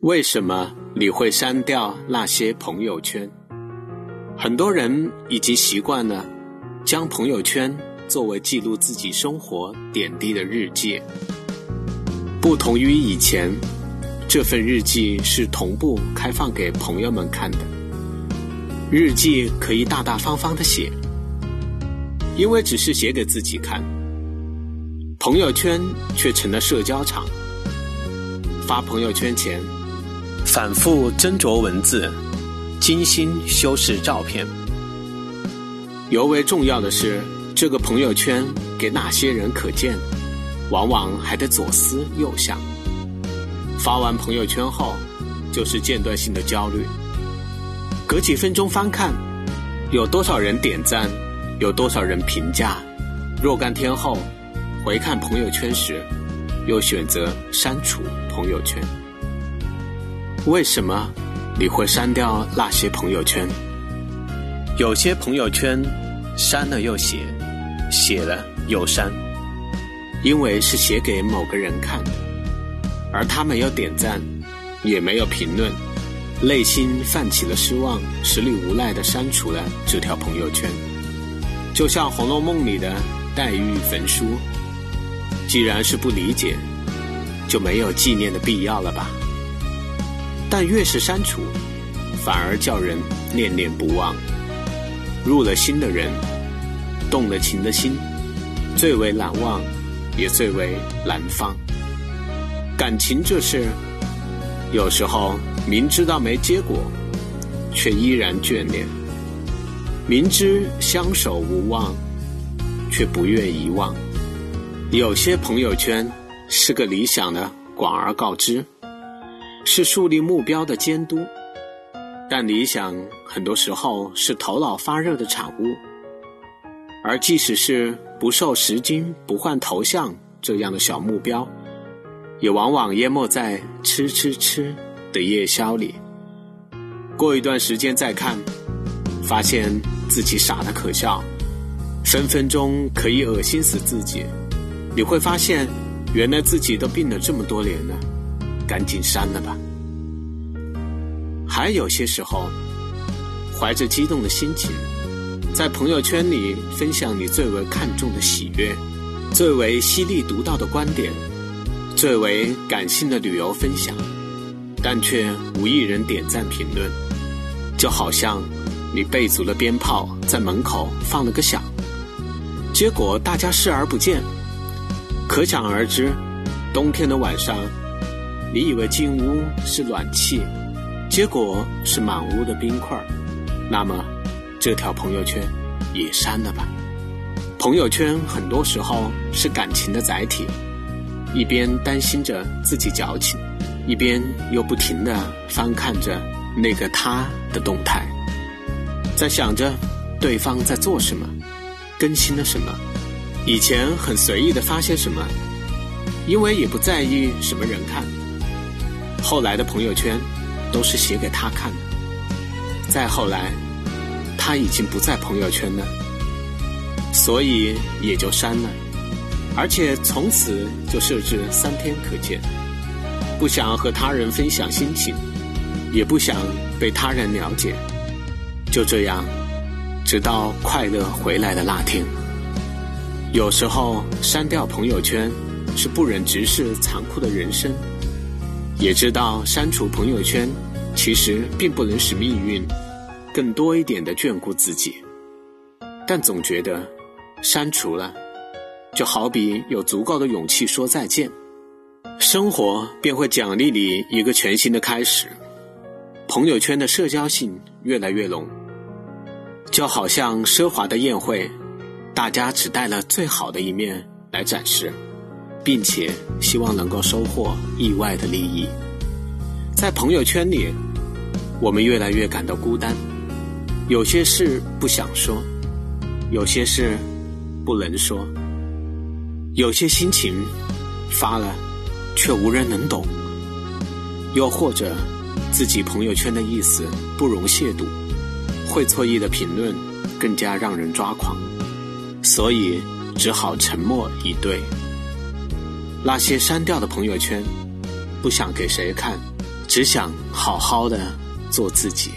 为什么你会删掉那些朋友圈？很多人已经习惯了将朋友圈作为记录自己生活点滴的日记。不同于以前，这份日记是同步开放给朋友们看的。日记可以大大方方的写，因为只是写给自己看。朋友圈却成了社交场，发朋友圈前。反复斟酌文字，精心修饰照片。尤为重要的是，这个朋友圈给哪些人可见，往往还得左思右想。发完朋友圈后，就是间断性的焦虑。隔几分钟翻看，有多少人点赞，有多少人评价。若干天后，回看朋友圈时，又选择删除朋友圈。为什么你会删掉那些朋友圈？有些朋友圈删了又写，写了又删，因为是写给某个人看的，而他没有点赞，也没有评论，内心泛起了失望，实力无奈的删除了这条朋友圈。就像《红楼梦》里的黛玉焚书，既然是不理解，就没有纪念的必要了吧？但越是删除，反而叫人念念不忘。入了心的人，动了情的心，最为难忘，也最为难放。感情这事，有时候明知道没结果，却依然眷恋；明知相守无望，却不愿遗忘。有些朋友圈是个理想的广而告之。是树立目标的监督，但理想很多时候是头脑发热的产物，而即使是不受时间、不换头像这样的小目标，也往往淹没在吃吃吃的夜宵里。过一段时间再看，发现自己傻的可笑，分分钟可以恶心死自己。你会发现，原来自己都病了这么多年了。赶紧删了吧。还有些时候，怀着激动的心情，在朋友圈里分享你最为看重的喜悦，最为犀利独到的观点，最为感性的旅游分享，但却无一人点赞评论，就好像你备足了鞭炮，在门口放了个响，结果大家视而不见。可想而知，冬天的晚上。你以为进屋是暖气，结果是满屋的冰块那么，这条朋友圈也删了吧。朋友圈很多时候是感情的载体，一边担心着自己矫情，一边又不停的翻看着那个他的动态，在想着对方在做什么，更新了什么。以前很随意的发些什么，因为也不在意什么人看。后来的朋友圈，都是写给他看的。再后来，他已经不在朋友圈了，所以也就删了。而且从此就设置三天可见，不想和他人分享心情，也不想被他人了解。就这样，直到快乐回来的那天。有时候删掉朋友圈，是不忍直视残酷的人生。也知道删除朋友圈，其实并不能使命运更多一点的眷顾自己，但总觉得删除了，就好比有足够的勇气说再见，生活便会奖励你一个全新的开始。朋友圈的社交性越来越浓，就好像奢华的宴会，大家只带了最好的一面来展示。并且希望能够收获意外的利益，在朋友圈里，我们越来越感到孤单。有些事不想说，有些事不能说，有些心情发了却无人能懂，又或者自己朋友圈的意思不容亵渎，会错意的评论更加让人抓狂，所以只好沉默以对。那些删掉的朋友圈，不想给谁看，只想好好的做自己。